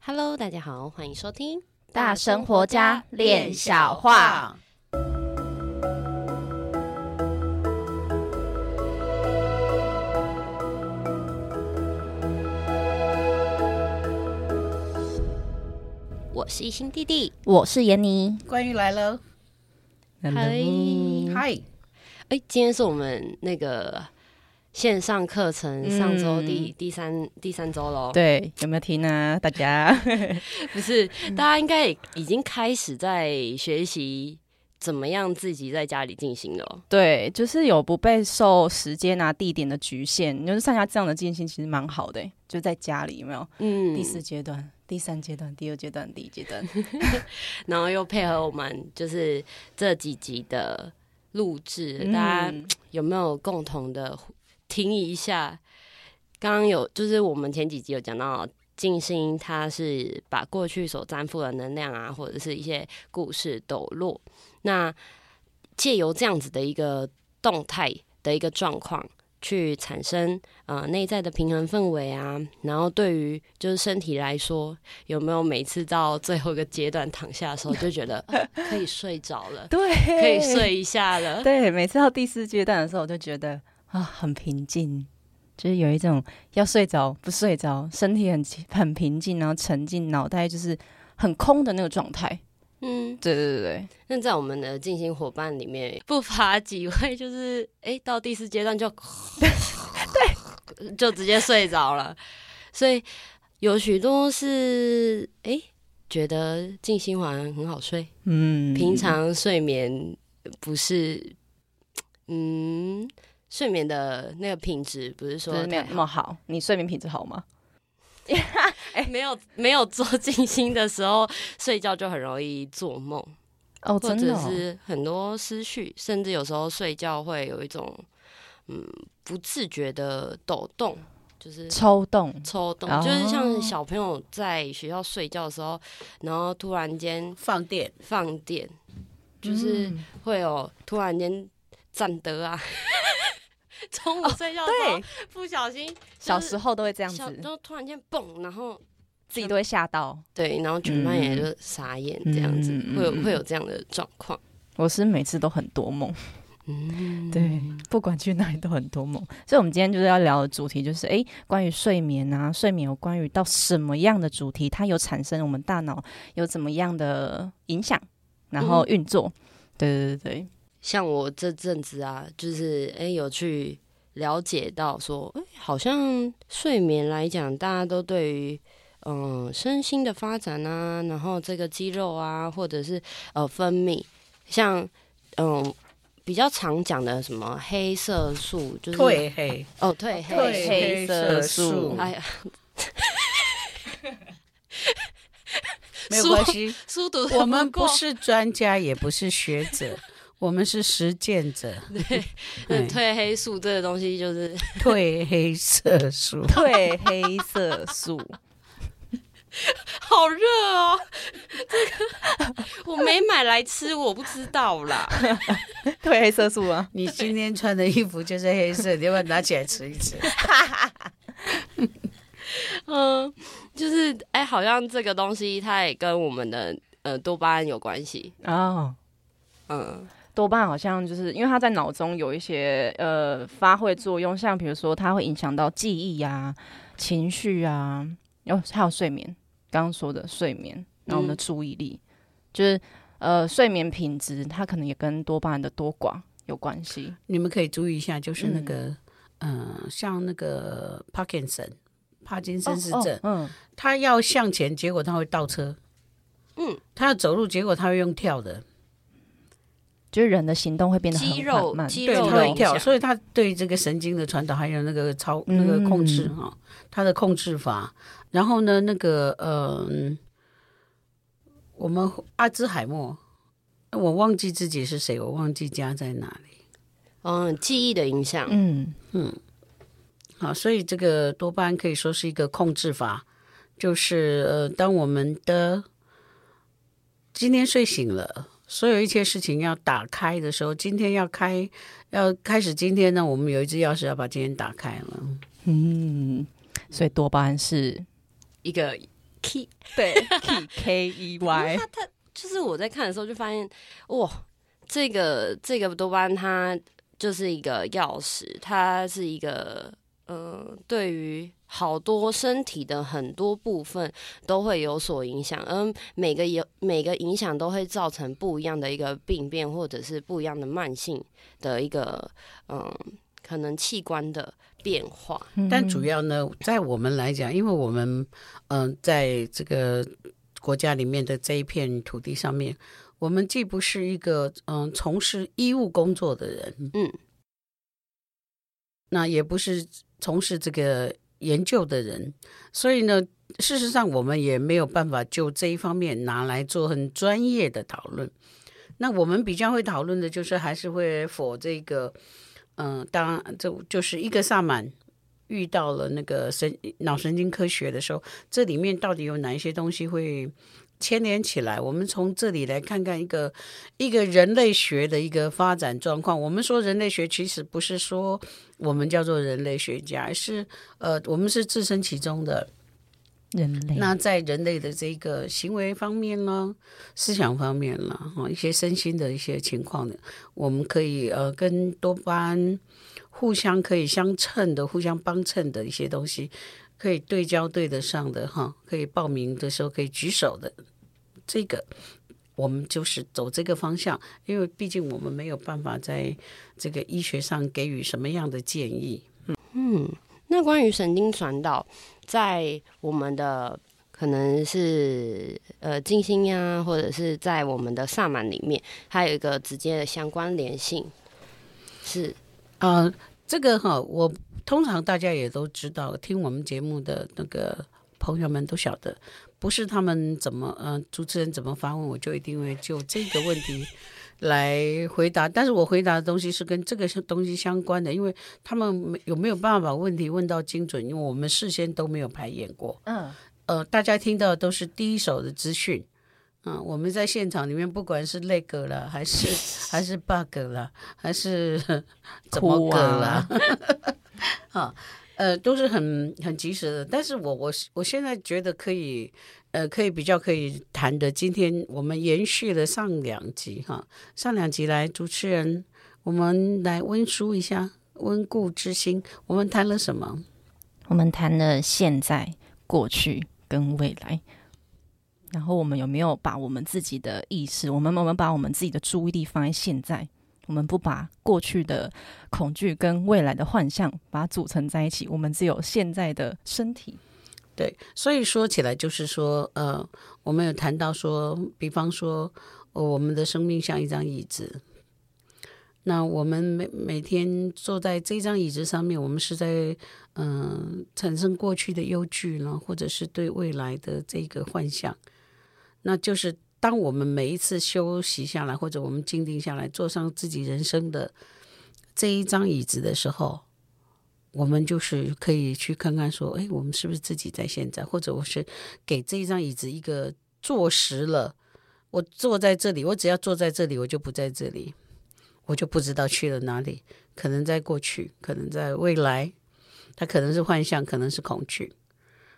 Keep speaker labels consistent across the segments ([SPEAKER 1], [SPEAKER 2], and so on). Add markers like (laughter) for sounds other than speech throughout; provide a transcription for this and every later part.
[SPEAKER 1] Hello，大家好，欢迎收听
[SPEAKER 2] 大生活家练小话。
[SPEAKER 1] 我是一心弟弟，
[SPEAKER 2] 我是闫妮，
[SPEAKER 3] 关于来了，
[SPEAKER 1] 嗨。
[SPEAKER 3] 嗨，
[SPEAKER 1] 哎，今天是我们那个。线上课程上周第、嗯、第三第三周喽，
[SPEAKER 2] 对，有没有听啊？大家 (laughs)
[SPEAKER 1] 不是，大家应该已经开始在学习怎么样自己在家里进行了。
[SPEAKER 2] 对，就是有不被受时间啊、地点的局限，就是上下这样的进行，其实蛮好的。就在家里有没有？嗯，第四阶段、第三阶段、第二阶段、第一阶段，(laughs)
[SPEAKER 1] 然后又配合我们就是这几集的录制，嗯、大家有没有共同的？听一下，刚刚有就是我们前几集有讲到静心，他是把过去所担负的能量啊，或者是一些故事抖落，那借由这样子的一个动态的一个状况，去产生呃内在的平衡氛围啊，然后对于就是身体来说，有没有每次到最后一个阶段躺下的时候就觉得、呃、(laughs) 可以睡着了，
[SPEAKER 2] 对，
[SPEAKER 1] 可以睡一下了，
[SPEAKER 2] 对，每次到第四阶段的时候我就觉得。啊，很平静，就是有一种要睡着不睡着，身体很很平静，然后沉浸，脑袋就是很空的那个状态。嗯，对对对对。
[SPEAKER 1] 那在我们的静心伙伴里面，不乏几位就是，哎、欸，到第四阶段就 (laughs) 对，就直接睡着了。所以有许多是，哎、欸，觉得静心环很好睡。嗯，平常睡眠不是，嗯。睡眠的那个品质不是说
[SPEAKER 2] 没有那么好，你睡眠品质好吗？(laughs)
[SPEAKER 1] 哎，没有没有做静心的时候，睡觉就很容易做梦
[SPEAKER 2] 哦，
[SPEAKER 1] 或者是很多思绪，甚至有时候睡觉会有一种嗯不自觉的抖动，就是
[SPEAKER 2] 抽动
[SPEAKER 1] 抽动，就是像小朋友在学校睡觉的时候，然后突然间
[SPEAKER 3] 放电
[SPEAKER 1] 放电，就是会有突然间站得啊。中午睡觉的时候，不小心，
[SPEAKER 2] 小时候都会这样子，
[SPEAKER 1] 然后突然间蹦，然后
[SPEAKER 2] 自己都会吓到，
[SPEAKER 1] 对，然后全班也就傻眼，这样子会有会有这样的状况。
[SPEAKER 2] 我是每次都很多梦，嗯，(laughs) 对，不管去哪里都很多梦。所以，我们今天就是要聊的主题就是，哎，关于睡眠啊，睡眠有关于到什么样的主题，它有产生我们大脑有怎么样的影响，然后运作。对对对对。
[SPEAKER 1] 像我这阵子啊，就是哎、欸，有去了解到说，哎、欸，好像睡眠来讲，大家都对于嗯身心的发展啊，然后这个肌肉啊，或者是呃分泌，像嗯比较常讲的什么黑色素，就是
[SPEAKER 3] 褪黑
[SPEAKER 1] 哦，褪黑
[SPEAKER 3] 褪黑色素，
[SPEAKER 1] 哎呀，(laughs)
[SPEAKER 3] 没有关系，(laughs) 书读我们不是专家，也不是学者。我们是实践者，(laughs)
[SPEAKER 1] 对，那褪黑素这个东西就是 (laughs)
[SPEAKER 3] 褪黑色素，
[SPEAKER 2] 褪黑色素，(laughs)
[SPEAKER 1] 好热哦！这个我没买来吃，我不知道啦。
[SPEAKER 2] 褪黑色素啊，
[SPEAKER 3] 你今天穿的衣服就是黑色，你要不要拿起来吃一吃？
[SPEAKER 1] 嗯，就是哎，好像这个东西它也跟我们的呃多巴胺有关系
[SPEAKER 2] 哦，嗯。多半好像就是因为它在脑中有一些呃发挥作用，像比如说它会影响到记忆啊、情绪啊，哦，还有睡眠。刚刚说的睡眠，然后我们的注意力，嗯、就是呃睡眠品质，它可能也跟多巴胺的多寡有关系。
[SPEAKER 3] 你们可以注意一下，就是那个嗯、呃，像那个帕金森、帕金森氏症，嗯，他要向前，结果他会倒车，嗯，他要走路，结果他会用跳的。
[SPEAKER 2] 就是人的行动会变得很
[SPEAKER 1] 肌肉
[SPEAKER 2] 慢，
[SPEAKER 1] 肌肉
[SPEAKER 3] 会跳，所以他对这个神经的传导还有那个操那个控制哈，他、嗯、的控制法。然后呢，那个呃，我们阿兹海默，我忘记自己是谁，我忘记家在哪里。
[SPEAKER 1] 嗯，记忆的影响。
[SPEAKER 3] 嗯嗯。好，所以这个多巴胺可以说是一个控制法，就是呃，当我们的今天睡醒了。所有一切事情要打开的时候，今天要开，要开始今天呢，我们有一支钥匙要把今天打开了。
[SPEAKER 2] 嗯，所以多巴胺是
[SPEAKER 1] 一个 Key
[SPEAKER 2] 对，(laughs) key K E Y。
[SPEAKER 1] 他他就是我在看的时候就发现，哇，这个这个多巴胺它就是一个钥匙，它是一个呃，对于好多身体的很多部分都会有所影响，而每个有每个影响都会造成不一样的一个病变，或者是不一样的慢性的一个嗯、呃，可能器官的。变化，
[SPEAKER 3] 但主要呢，在我们来讲，因为我们嗯、呃，在这个国家里面的这一片土地上面，我们既不是一个嗯、呃、从事医务工作的人，嗯，那也不是从事这个研究的人，所以呢，事实上我们也没有办法就这一方面拿来做很专业的讨论。那我们比较会讨论的就是还是会否这个。嗯，当然，这就是一个萨满遇到了那个神脑神经科学的时候，这里面到底有哪一些东西会牵连起来？我们从这里来看看一个一个人类学的一个发展状况。我们说人类学，其实不是说我们叫做人类学家，而是呃，我们是置身其中的。
[SPEAKER 2] 人类，
[SPEAKER 3] 那在人类的这个行为方面呢，思想方面呢，哈，一些身心的一些情况呢，我们可以呃跟多巴胺互相可以相称的、互相帮衬的一些东西，可以对焦对得上的哈，可以报名的时候可以举手的，这个我们就是走这个方向，因为毕竟我们没有办法在这个医学上给予什么样的建议。
[SPEAKER 1] 嗯，嗯，那关于神经传导。在我们的可能是呃静心呀，或者是在我们的萨满里面，还有一个直接的相关联性是
[SPEAKER 3] 啊、呃，这个哈，我通常大家也都知道，听我们节目的那个朋友们都晓得，不是他们怎么嗯、主持人怎么发问，我就一定会就这个问题。来回答，但是我回答的东西是跟这个东西相关的，因为他们有没有办法把问题问到精准？因为我们事先都没有排演过，嗯，呃，大家听到的都是第一手的资讯，嗯、我们在现场里面，不管是那个了，还是还是 bug 了，还是怎么个了，呃，都是很很及时的。但是我我我现在觉得可以。呃，可以比较可以谈的。今天我们延续了上两集哈，上两集来主持人，我们来温书一下，温故知新。我们谈了什么？
[SPEAKER 2] 我们谈了现在、过去跟未来。然后我们有没有把我们自己的意识，我们我们把我们自己的注意力放在现在？我们不把过去的恐惧跟未来的幻象把它组成在一起，我们只有现在的身体。
[SPEAKER 3] 对，所以说起来就是说，呃，我们有谈到说，比方说，呃，我们的生命像一张椅子，那我们每每天坐在这张椅子上面，我们是在嗯、产生过去的忧惧呢，或者是对未来的这个幻想。那就是当我们每一次休息下来，或者我们静定下来，坐上自己人生的这一张椅子的时候。我们就是可以去看看，说，哎，我们是不是自己在现在？或者我是给这一张椅子一个坐实了，我坐在这里，我只要坐在这里，我就不在这里，我就不知道去了哪里。可能在过去，可能在未来，它可能是幻象，可能是恐惧。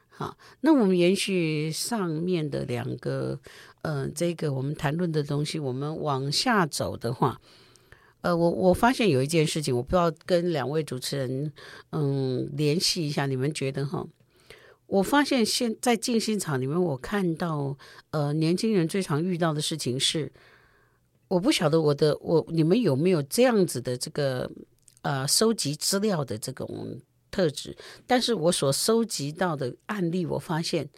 [SPEAKER 3] 好，那我们延续上面的两个，呃，这个我们谈论的东西，我们往下走的话。呃，我我发现有一件事情，我不知道跟两位主持人嗯联系一下，你们觉得哈？我发现现在静心场里面，我看到呃年轻人最常遇到的事情是，我不晓得我的我你们有没有这样子的这个呃收集资料的这种特质，但是我所收集到的案例，我发现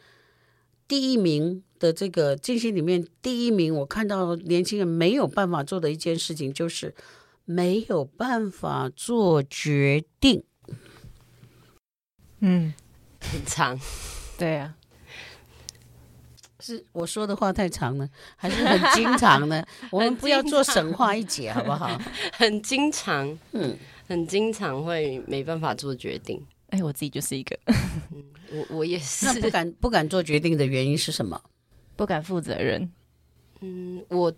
[SPEAKER 3] 第一名的这个进行里面第一名，我看到年轻人没有办法做的一件事情就是。没有办法做决定，
[SPEAKER 2] 嗯，
[SPEAKER 1] 很长，
[SPEAKER 2] 对啊，
[SPEAKER 3] 是我说的话太长了，还是很经常呢？(laughs) 我们不要做神话一节，好不好？(laughs)
[SPEAKER 1] 很经常，嗯，很经常会没办法做决定。
[SPEAKER 2] 哎，我自己就是一个，
[SPEAKER 1] 嗯、我我也是。
[SPEAKER 3] 那 (laughs) 不敢不敢做决定的原因是什么？
[SPEAKER 2] 不敢负责任。
[SPEAKER 1] 嗯，我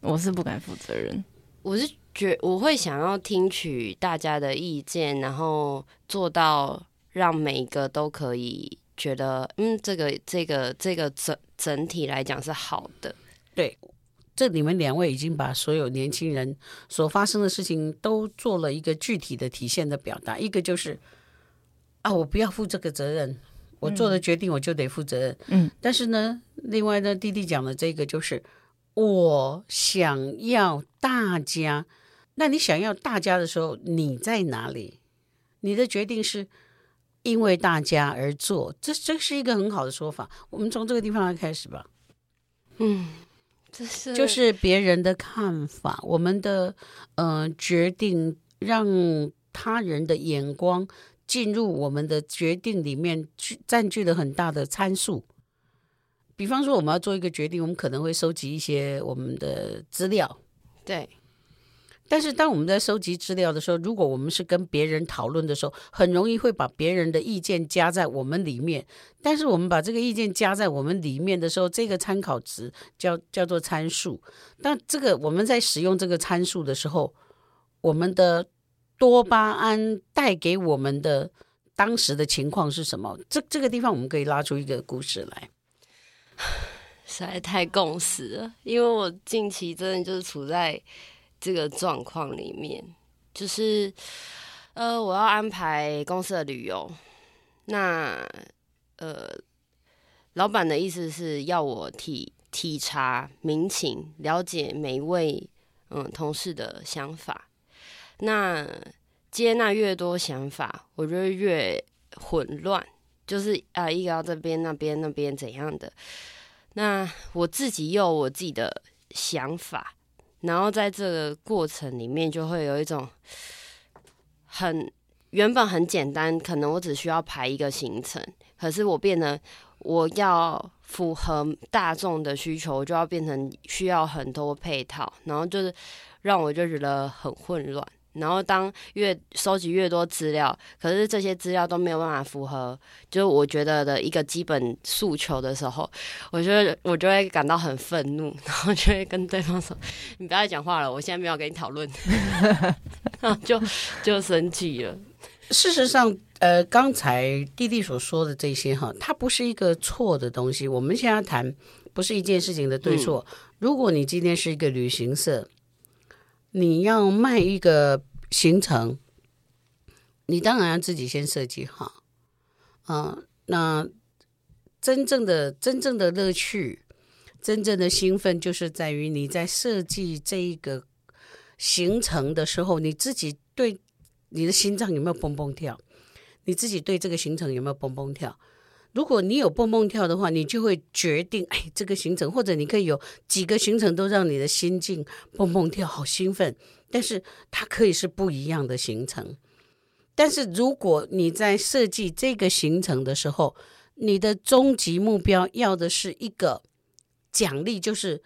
[SPEAKER 2] 我是不敢负责任，
[SPEAKER 1] 我是。觉我会想要听取大家的意见，然后做到让每一个都可以觉得，嗯，这个这个这个整整体来讲是好的。
[SPEAKER 3] 对，这你们两位已经把所有年轻人所发生的事情都做了一个具体的体现的表达。一个就是啊，我不要负这个责任，我做的决定我就得负责任。嗯，但是呢，另外呢，弟弟讲的这个就是我想要大家。那你想要大家的时候，你在哪里？你的决定是因为大家而做，这这是一个很好的说法。我们从这个地方来开始吧。
[SPEAKER 1] 嗯，这是
[SPEAKER 3] 就是别人的看法，我们的呃决定让他人的眼光进入我们的决定里面，去占据了很大的参数。比方说，我们要做一个决定，我们可能会收集一些我们的资料，
[SPEAKER 1] 对。
[SPEAKER 3] 但是，当我们在收集资料的时候，如果我们是跟别人讨论的时候，很容易会把别人的意见加在我们里面。但是，我们把这个意见加在我们里面的时候，这个参考值叫叫做参数。但这个我们在使用这个参数的时候，我们的多巴胺带给我们的当时的情况是什么？这这个地方我们可以拉出一个故事来。
[SPEAKER 1] 实在太共识了，因为我近期真的就是处在。这个状况里面，就是呃，我要安排公司的旅游，那呃，老板的意思是要我体体察民情，了解每一位嗯同事的想法。那接纳越多想法，我觉得越混乱，就是啊、一个这边那边那边怎样的，那我自己有我自己的想法。然后在这个过程里面，就会有一种很原本很简单，可能我只需要排一个行程，可是我变得我要符合大众的需求，我就要变成需要很多配套，然后就是让我就觉得很混乱。然后当越收集越多资料，可是这些资料都没有办法符合，就是我觉得的一个基本诉求的时候，我觉得我就会感到很愤怒，(laughs) 然后就会跟对方说：“你不要再讲话了，我现在没有跟你讨论。(laughs) ”然后就就生气了。
[SPEAKER 3] 事实上，呃，刚才弟弟所说的这些哈，它不是一个错的东西。我们现在谈不是一件事情的对错。嗯、如果你今天是一个旅行社。你要卖一个行程，你当然要自己先设计好啊。那真正的真正的乐趣，真正的兴奋，就是在于你在设计这一个行程的时候，你自己对你的心脏有没有蹦蹦跳？你自己对这个行程有没有蹦蹦跳？如果你有蹦蹦跳的话，你就会决定，哎，这个行程，或者你可以有几个行程都让你的心境蹦蹦跳，好兴奋。但是它可以是不一样的行程。但是如果你在设计这个行程的时候，你的终极目标要的是一个奖励，就是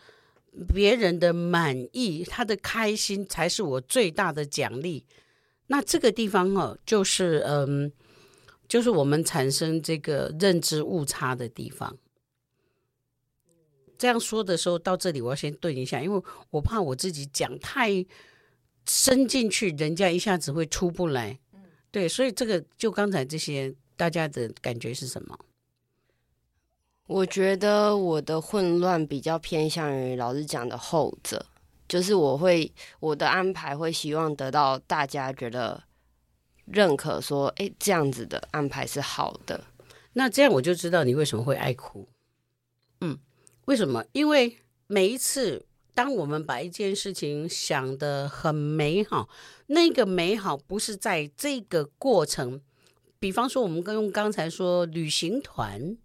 [SPEAKER 3] 别人的满意，他的开心才是我最大的奖励。那这个地方哦，就是嗯。就是我们产生这个认知误差的地方。这样说的时候，到这里我要先顿一下，因为我怕我自己讲太深进去，人家一下子会出不来。对，所以这个就刚才这些，大家的感觉是什么？
[SPEAKER 1] 我觉得我的混乱比较偏向于老师讲的后者，就是我会我的安排会希望得到大家觉得。认可说，哎，这样子的安排是好的。
[SPEAKER 3] 那这样我就知道你为什么会爱哭。嗯，为什么？因为每一次当我们把一件事情想得很美好，那个美好不是在这个过程。比方说，我们用刚才说旅行团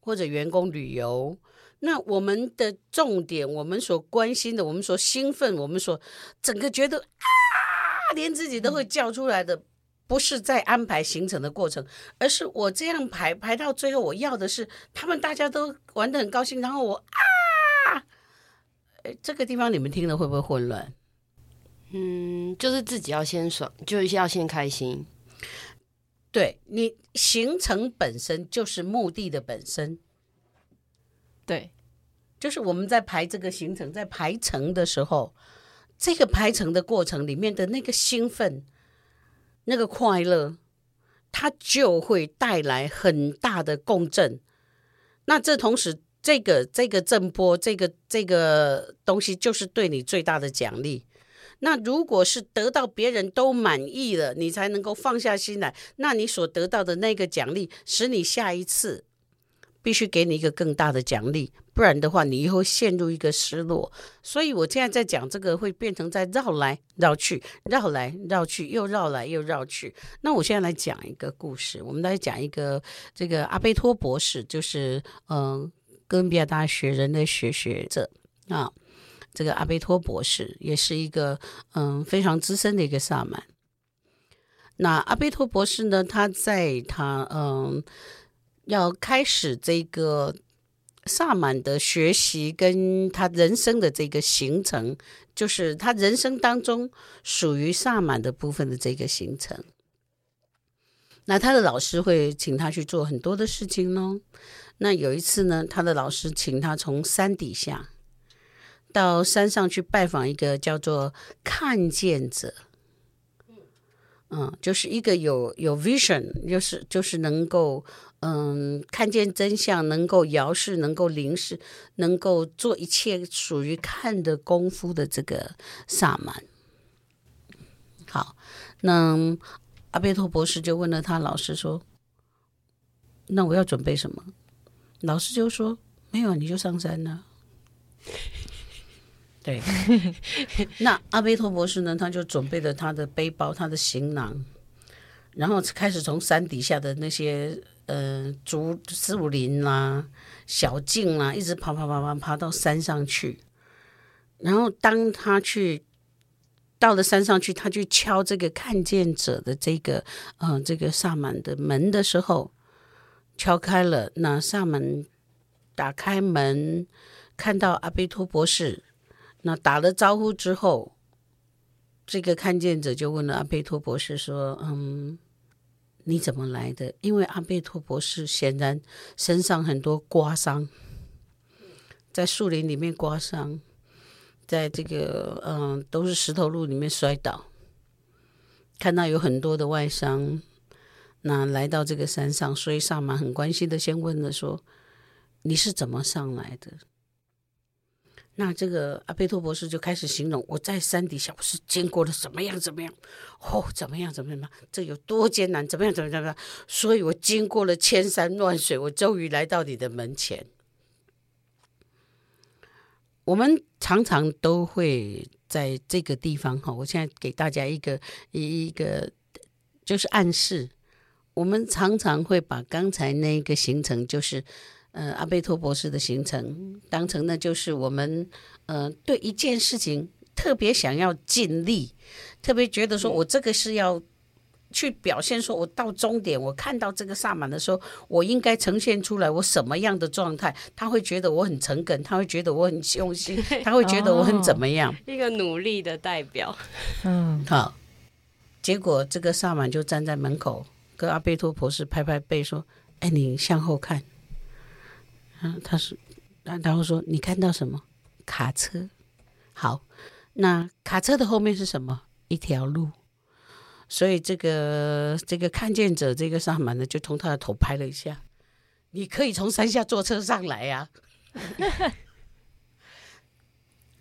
[SPEAKER 3] 或者员工旅游，那我们的重点，我们所关心的，我们所兴奋，我们所整个觉得啊，连自己都会叫出来的。嗯不是在安排行程的过程，而是我这样排排到最后，我要的是他们大家都玩得很高兴，然后我啊，这个地方你们听了会不会混乱？
[SPEAKER 1] 嗯，就是自己要先爽，就是要先开心。
[SPEAKER 3] 对，你行程本身就是目的的本身，
[SPEAKER 2] 对，
[SPEAKER 3] 就是我们在排这个行程，在排程的时候，这个排程的过程里面的那个兴奋。那个快乐，它就会带来很大的共振。那这同时，这个这个震波，这个这个东西，就是对你最大的奖励。那如果是得到别人都满意了，你才能够放下心来，那你所得到的那个奖励，使你下一次必须给你一个更大的奖励，不然的话，你以后陷入一个失落。所以我现在在讲这个，会变成在绕来绕去，绕来绕去，又绕来又绕去。那我现在来讲一个故事，我们来讲一个这个阿贝托博士，就是嗯，哥伦比亚大学人类学学者啊。这个阿贝托博士也是一个嗯非常资深的一个萨满。那阿贝托博士呢，他在他嗯要开始这个萨满的学习，跟他人生的这个行程，就是他人生当中属于萨满的部分的这个行程。那他的老师会请他去做很多的事情呢。那有一次呢，他的老师请他从山底下。到山上去拜访一个叫做看见者，嗯，就是一个有有 vision，就是就是能够嗯看见真相，能够遥视，能够凝视，能够做一切属于看的功夫的这个萨满。好，那阿贝托博士就问了他老师说：“那我要准备什么？”老师就说：“没有，你就上山了。”对，那阿贝托博士呢？他就准备了他的背包、他的行囊，然后开始从山底下的那些呃竹树林啦、小径啦，一直爬爬爬爬爬到山上去。然后当他去到了山上去，他去敲这个看见者的这个嗯、这个萨满的门的时候，敲开了。那萨满打开门，看到阿贝托博士。那打了招呼之后，这个看见者就问了阿贝托博士说：“嗯，你怎么来的？”因为阿贝托博士显然身上很多刮伤，在树林里面刮伤，在这个嗯都是石头路里面摔倒，看到有很多的外伤，那来到这个山上，所以萨满很关心的先问了说：“你是怎么上来的？”那这个阿贝托博士就开始形容，我在山底下，我是经过了怎么样怎么样，哦，怎么样怎么样，这有多艰难，怎么样怎么样，所以我经过了千山万水，我终于来到你的门前。我们常常都会在这个地方哈，我现在给大家一个一个就是暗示，我们常常会把刚才那个行程就是。呃，阿贝托博士的行程当成呢，就是我们呃对一件事情特别想要尽力，特别觉得说我这个是要去表现，说我到终点，我看到这个萨满的时候，我应该呈现出来我什么样的状态，他会觉得我很诚恳，他会觉得我很用心，他会觉得我很怎么样，
[SPEAKER 1] 一个努力的代表。(laughs)
[SPEAKER 3] 嗯，好，结果这个萨满就站在门口，跟阿贝托博士拍拍背说：“哎，你向后看。”嗯，他说，然后说，你看到什么？卡车。好，那卡车的后面是什么？一条路。所以这个这个看见者这个萨满呢，就从他的头拍了一下。你可以从山下坐车上来呀、啊。(laughs)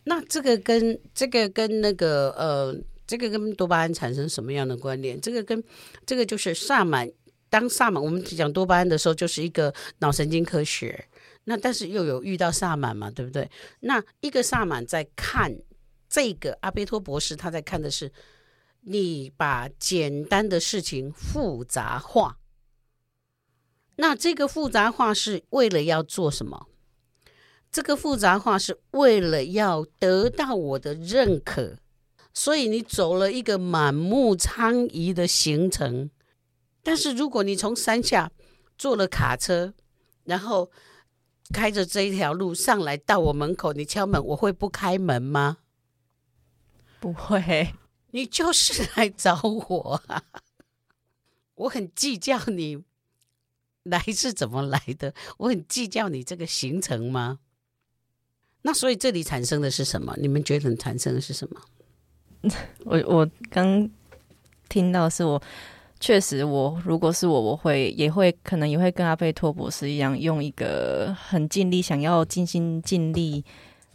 [SPEAKER 3] 那这个跟这个跟那个呃，这个跟多巴胺产生什么样的关联？这个跟这个就是萨满。当萨满，我们讲多巴胺的时候，就是一个脑神经科学。那但是又有遇到萨满嘛，对不对？那一个萨满在看这个阿贝托博士，他在看的是你把简单的事情复杂化。那这个复杂化是为了要做什么？这个复杂化是为了要得到我的认可，所以你走了一个满目疮痍的行程。但是如果你从山下坐了卡车，然后开着这一条路上来到我门口，你敲门，我会不开门吗？
[SPEAKER 2] 不会，
[SPEAKER 3] 你就是来找我啊！我很计较你来是怎么来的，我很计较你这个行程吗？那所以这里产生的是什么？你们觉得产生的是什么？(laughs)
[SPEAKER 2] 我我刚听到是我确实我，如果是我，我会也会可能也会跟阿贝托博士一样，用一个很尽力、想要尽心尽力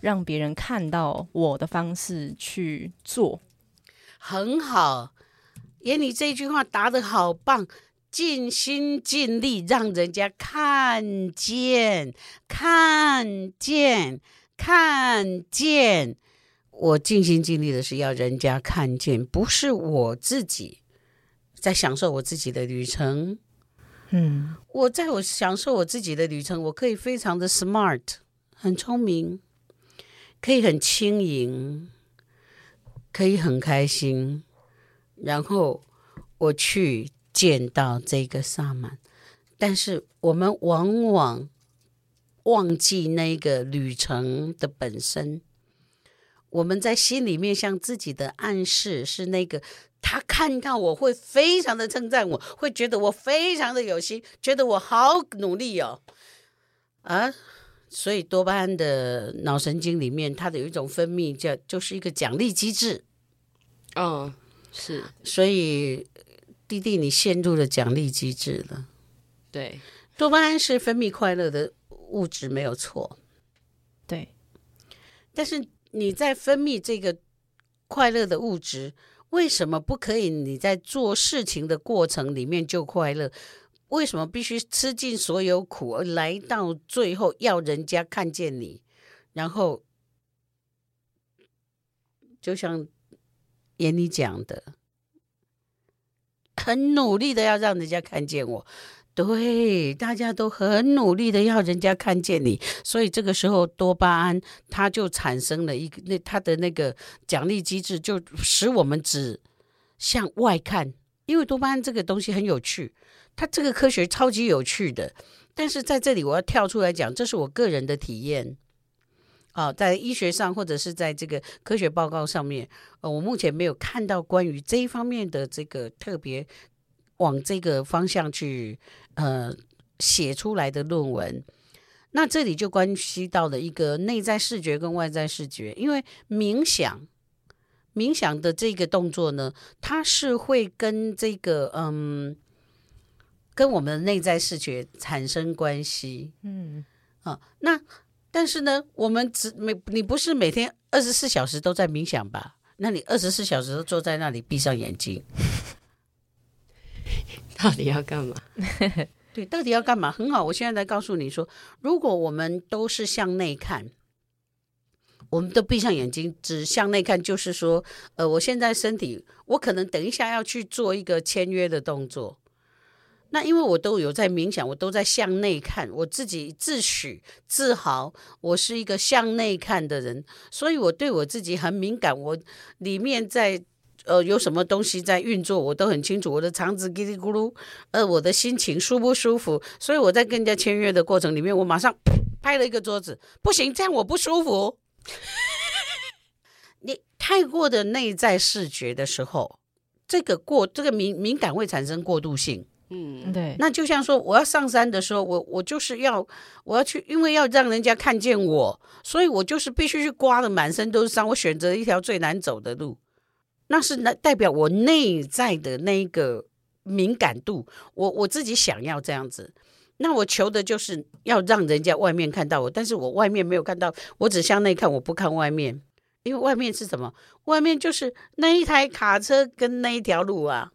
[SPEAKER 2] 让别人看到我的方式去做。
[SPEAKER 3] 很好，耶，你这句话答得好棒，尽心尽力让人家看见，看见，看见。我尽心尽力的是要人家看见，不是我自己。在享受我自己的旅程，
[SPEAKER 2] 嗯，
[SPEAKER 3] 我在我享受我自己的旅程，我可以非常的 smart，很聪明，可以很轻盈，可以很开心，然后我去见到这个萨满，但是我们往往忘记那个旅程的本身，我们在心里面向自己的暗示是那个。他看到我会非常的称赞我，会觉得我非常的有心，觉得我好努力哦，啊，所以多巴胺的脑神经里面，它的有一种分泌叫就是一个奖励机制，
[SPEAKER 1] 哦，是，
[SPEAKER 3] 所以弟弟你陷入了奖励机制了，
[SPEAKER 1] 对，
[SPEAKER 3] 多巴胺是分泌快乐的物质没有错，
[SPEAKER 2] 对，
[SPEAKER 3] 但是你在分泌这个快乐的物质。为什么不可以？你在做事情的过程里面就快乐？为什么必须吃尽所有苦，而来到最后要人家看见你？然后，就像眼里讲的，很努力的要让人家看见我。对，大家都很努力的要人家看见你，所以这个时候多巴胺它就产生了一个那它的那个奖励机制，就使我们只向外看。因为多巴胺这个东西很有趣，它这个科学超级有趣的。但是在这里我要跳出来讲，这是我个人的体验啊，在医学上或者是在这个科学报告上面，呃，我目前没有看到关于这一方面的这个特别。往这个方向去，呃，写出来的论文，那这里就关系到了一个内在视觉跟外在视觉，因为冥想，冥想的这个动作呢，它是会跟这个，嗯，跟我们的内在视觉产生关系，
[SPEAKER 2] 嗯，
[SPEAKER 3] 啊，那但是呢，我们只每你不是每天二十四小时都在冥想吧？那你二十四小时都坐在那里闭上眼睛。
[SPEAKER 1] 到底要干嘛？(laughs)
[SPEAKER 3] 对，到底要干嘛？很好，我现在来告诉你说，如果我们都是向内看，我们都闭上眼睛，只向内看，就是说，呃，我现在身体，我可能等一下要去做一个签约的动作，那因为我都有在冥想，我都在向内看，我自己自诩自豪，我是一个向内看的人，所以我对我自己很敏感，我里面在。呃，有什么东西在运作，我都很清楚。我的肠子叽里咕噜，呃，我的心情舒不舒服？所以我在跟人家签约的过程里面，我马上拍了一个桌子，不行，这样我不舒服。(laughs) 你太过的内在视觉的时候，这个过这个敏敏感会产生过度性。
[SPEAKER 2] 嗯，对。
[SPEAKER 3] 那就像说，我要上山的时候，我我就是要我要去，因为要让人家看见我，所以我就是必须去刮的满身都是伤。我选择一条最难走的路。那是那代表我内在的那个敏感度，我我自己想要这样子，那我求的就是要让人家外面看到我，但是我外面没有看到，我只向内看，我不看外面，因为外面是什么？外面就是那一台卡车跟那一条路啊，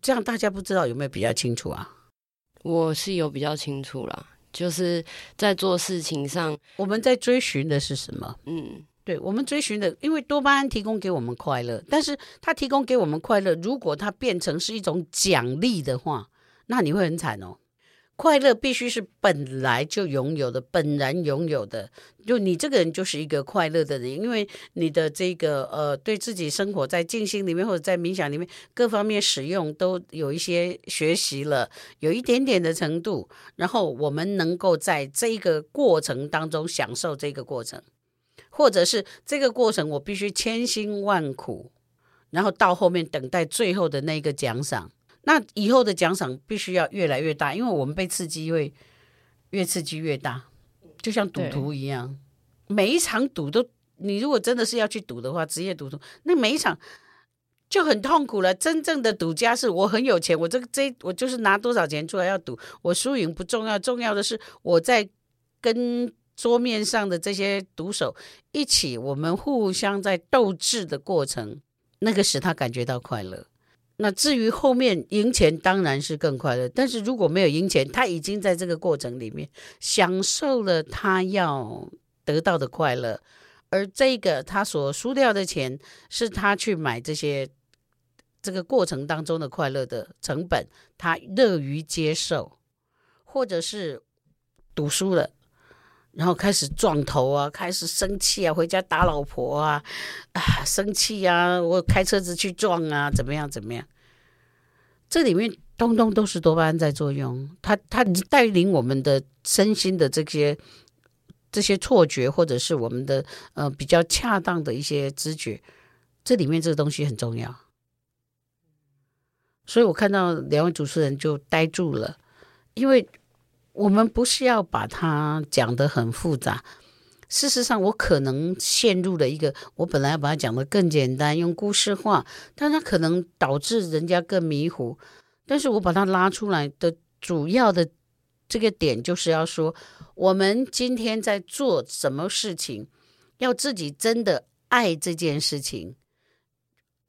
[SPEAKER 3] 这样大家不知道有没有比较清楚啊？
[SPEAKER 1] 我是有比较清楚啦，就是在做事情上，
[SPEAKER 3] 我们在追寻的是什么？
[SPEAKER 1] 嗯。
[SPEAKER 3] 对，我们追寻的，因为多巴胺提供给我们快乐，但是它提供给我们快乐，如果它变成是一种奖励的话，那你会很惨哦。快乐必须是本来就拥有的，本然拥有的，就你这个人就是一个快乐的人，因为你的这个呃，对自己生活在静心里面或者在冥想里面各方面使用都有一些学习了，有一点点的程度，然后我们能够在这个过程当中享受这个过程。或者是这个过程，我必须千辛万苦，然后到后面等待最后的那个奖赏。那以后的奖赏必须要越来越大，因为我们被刺激会越刺激越大，就像赌徒一样，每一场赌都，你如果真的是要去赌的话，职业赌徒，那每一场就很痛苦了。真正的赌家是我很有钱，我这个这我就是拿多少钱出来要赌，我输赢不重要，重要的是我在跟桌面上的这些赌手一起，我们互相在斗智的过程，那个使他感觉到快乐。那至于后面赢钱当然是更快乐，但是如果没有赢钱，他已经在这个过程里面享受了他要得到的快乐，而这个他所输掉的钱是他去买这些这个过程当中的快乐的成本，他乐于接受，或者是赌输了。然后开始撞头啊，开始生气啊，回家打老婆啊，啊，生气啊，我开车子去撞啊，怎么样怎么样？这里面通通都是多巴胺在作用，它它带领我们的身心的这些这些错觉，或者是我们的呃比较恰当的一些知觉，这里面这个东西很重要。所以我看到两位主持人就呆住了，因为。我们不是要把它讲得很复杂，事实上，我可能陷入了一个，我本来要把它讲得更简单，用故事化，但它可能导致人家更迷糊。但是我把它拉出来的主要的这个点，就是要说，我们今天在做什么事情，要自己真的爱这件事情，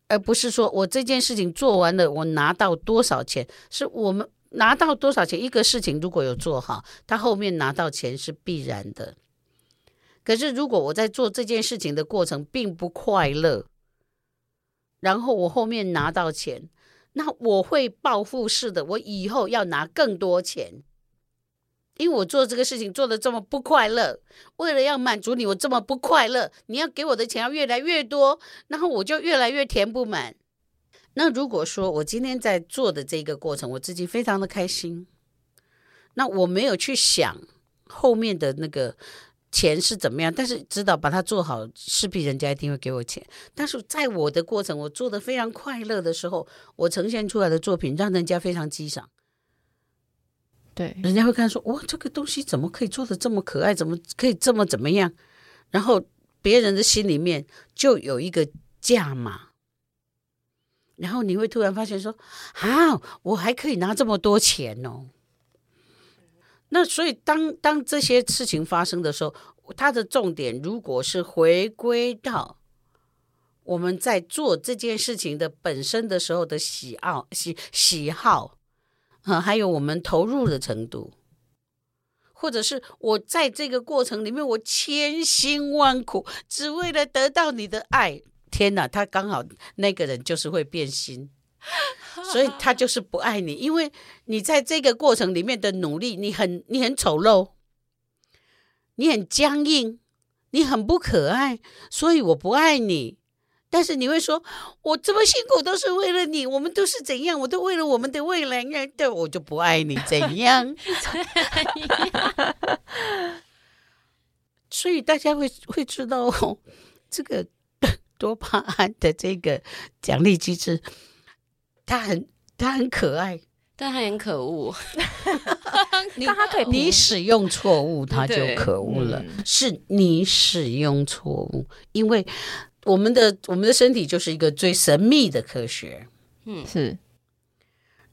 [SPEAKER 3] 而不是说我这件事情做完了，我拿到多少钱，是我们。拿到多少钱？一个事情如果有做好，他后面拿到钱是必然的。可是如果我在做这件事情的过程并不快乐，然后我后面拿到钱，那我会报复式的，我以后要拿更多钱，因为我做这个事情做得这么不快乐，为了要满足你，我这么不快乐，你要给我的钱要越来越多，然后我就越来越填不满。那如果说我今天在做的这个过程，我自己非常的开心，那我没有去想后面的那个钱是怎么样，但是知道把它做好，势必人家一定会给我钱。但是在我的过程，我做的非常快乐的时候，我呈现出来的作品让人家非常激赏。
[SPEAKER 2] 对，
[SPEAKER 3] 人家会看说，哇，这个东西怎么可以做的这么可爱，怎么可以这么怎么样？然后别人的心里面就有一个价码。然后你会突然发现说，啊，我还可以拿这么多钱哦。那所以当当这些事情发生的时候，它的重点如果是回归到我们在做这件事情的本身的时候的喜好、喜喜好啊，还有我们投入的程度，或者是我在这个过程里面，我千辛万苦，只为了得到你的爱。天哪，他刚好那个人就是会变心，(laughs) 所以他就是不爱你，因为你在这个过程里面的努力，你很你很丑陋，你很僵硬，你很不可爱，所以我不爱你。但是你会说，我这么辛苦都是为了你，我们都是怎样，我都为了我们的未来，对，我就不爱你怎样？(laughs) 所以大家会会知道这个。多巴胺的这个奖励机制，它很它很可爱，
[SPEAKER 1] 但它很可恶。(laughs)
[SPEAKER 3] 你但它可以，你使用错误，它就可恶了。嗯、是你使用错误，因为我们的我们的身体就是一个最神秘的科学。
[SPEAKER 2] 嗯，是。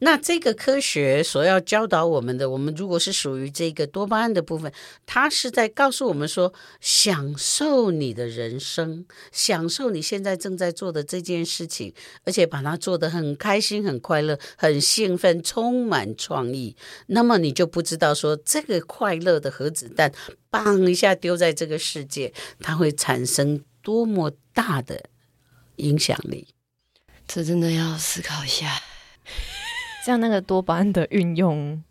[SPEAKER 3] 那这个科学所要教导我们的，我们如果是属于这个多巴胺的部分，它是在告诉我们说，享受你的人生，享受你现在正在做的这件事情，而且把它做得很开心、很快乐、很兴奋、充满创意。那么你就不知道说，这个快乐的核子弹，砰一下丢在这个世界，它会产生多么大的影响力。
[SPEAKER 1] 这真的要思考一下。
[SPEAKER 2] 像那个多巴胺的运用，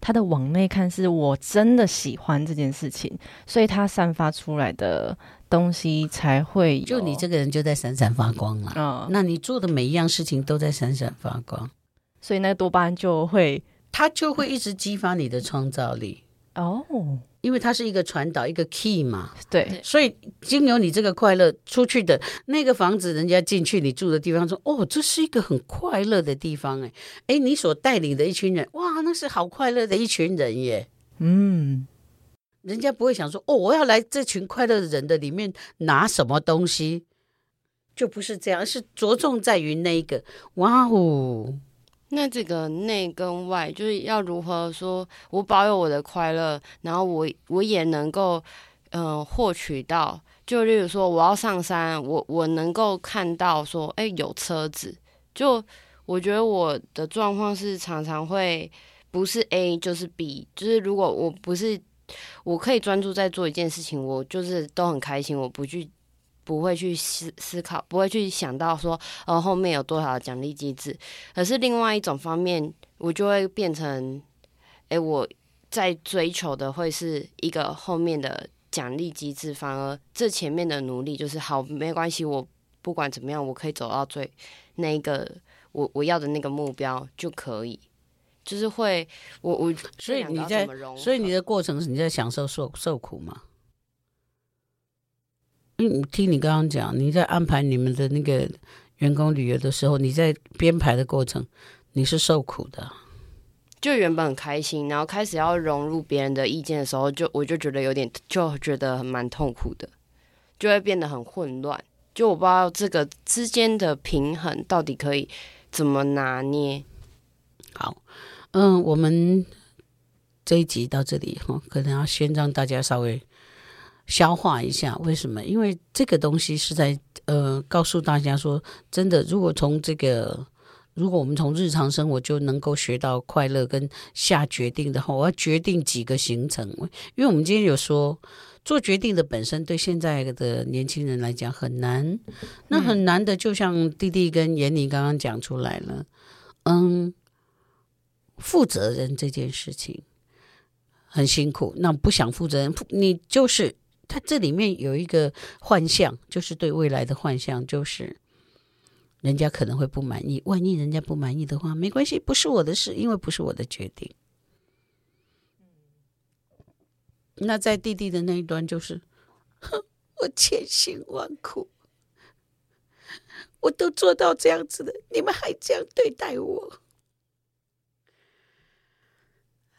[SPEAKER 2] 它的往内看是我真的喜欢这件事情，所以它散发出来的东西才会有。
[SPEAKER 3] 就你这个人就在闪闪发光了。
[SPEAKER 2] 嗯，
[SPEAKER 3] 那你做的每一样事情都在闪闪发光，
[SPEAKER 2] 所以那个多巴胺就会，
[SPEAKER 3] 它就会一直激发你的创造力。
[SPEAKER 2] 哦。
[SPEAKER 3] 因为它是一个传导，一个 key 嘛，
[SPEAKER 2] 对，
[SPEAKER 3] 所以经由你这个快乐出去的那个房子，人家进去你住的地方说，哦，这是一个很快乐的地方，哎，哎，你所带领的一群人，哇，那是好快乐的一群人耶，
[SPEAKER 2] 嗯，
[SPEAKER 3] 人家不会想说，哦，我要来这群快乐的人的里面拿什么东西，就不是这样，是着重在于那一个。哇哦，
[SPEAKER 1] 那这个内跟外，就是要如何说，我保有我的快乐，然后我我也能够，嗯、获取到，就例如说，我要上山，我我能够看到说，哎，有车子，就我觉得我的状况是常常会不是 A 就是 B，就是如果我不是，我可以专注在做一件事情，我就是都很开心，我不去。不会去思思考，不会去想到说，呃，后面有多少奖励机制，可是另外一种方面，我就会变成，诶，我在追求的会是一个后面的奖励机制，反而这前面的努力就是好，没关系，我不管怎么样，我可以走到最那个我我要的那个目标就可以，就是会，我我
[SPEAKER 3] 所以你在，所以你的过程是你在享受受受苦吗？嗯，听你刚刚讲，你在安排你们的那个员工旅游的时候，你在编排的过程，你是受苦的。
[SPEAKER 1] 就原本很开心，然后开始要融入别人的意见的时候，就我就觉得有点，就觉得蛮痛苦的，就会变得很混乱。就我不知道这个之间的平衡到底可以怎么拿捏。
[SPEAKER 3] 好，嗯，我们这一集到这里哈，可能要先让大家稍微。消化一下，为什么？因为这个东西是在呃告诉大家说，真的，如果从这个，如果我们从日常生活就能够学到快乐跟下决定的话，我要决定几个行程。因为我们今天有说，做决定的本身对现在的年轻人来讲很难，那很难的，就像弟弟跟严妮刚刚讲出来了，嗯，负责任这件事情很辛苦，那不想负责任，你就是。它这里面有一个幻象，就是对未来的幻象，就是人家可能会不满意。万一人家不满意的话，没关系，不是我的事，因为不是我的决定。那在弟弟的那一端，就是，哼，我千辛万苦，我都做到这样子了，你们还这样对待我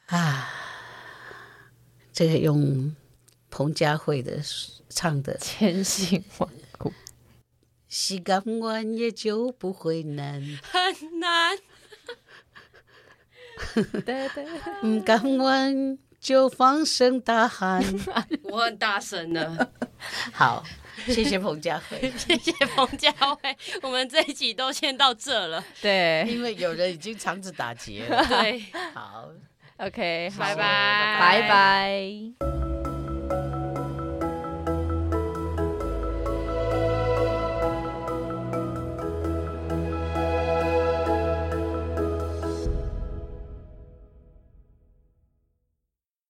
[SPEAKER 3] 啊！这个用。彭佳慧的唱的。
[SPEAKER 2] 千辛万苦，
[SPEAKER 3] 洗干完也就不会难，
[SPEAKER 1] 很
[SPEAKER 3] 难。(laughs) 嗯，干完就放声大喊，(laughs)
[SPEAKER 1] 我很大声呢。
[SPEAKER 3] 好，谢谢彭佳慧，(laughs)
[SPEAKER 1] 谢谢彭佳慧，我们这一集都先到这了。
[SPEAKER 2] 对，
[SPEAKER 3] 因为有人已经肠子打结了。
[SPEAKER 1] 对，
[SPEAKER 3] 好
[SPEAKER 2] ，OK，
[SPEAKER 1] 拜拜，
[SPEAKER 2] 拜拜。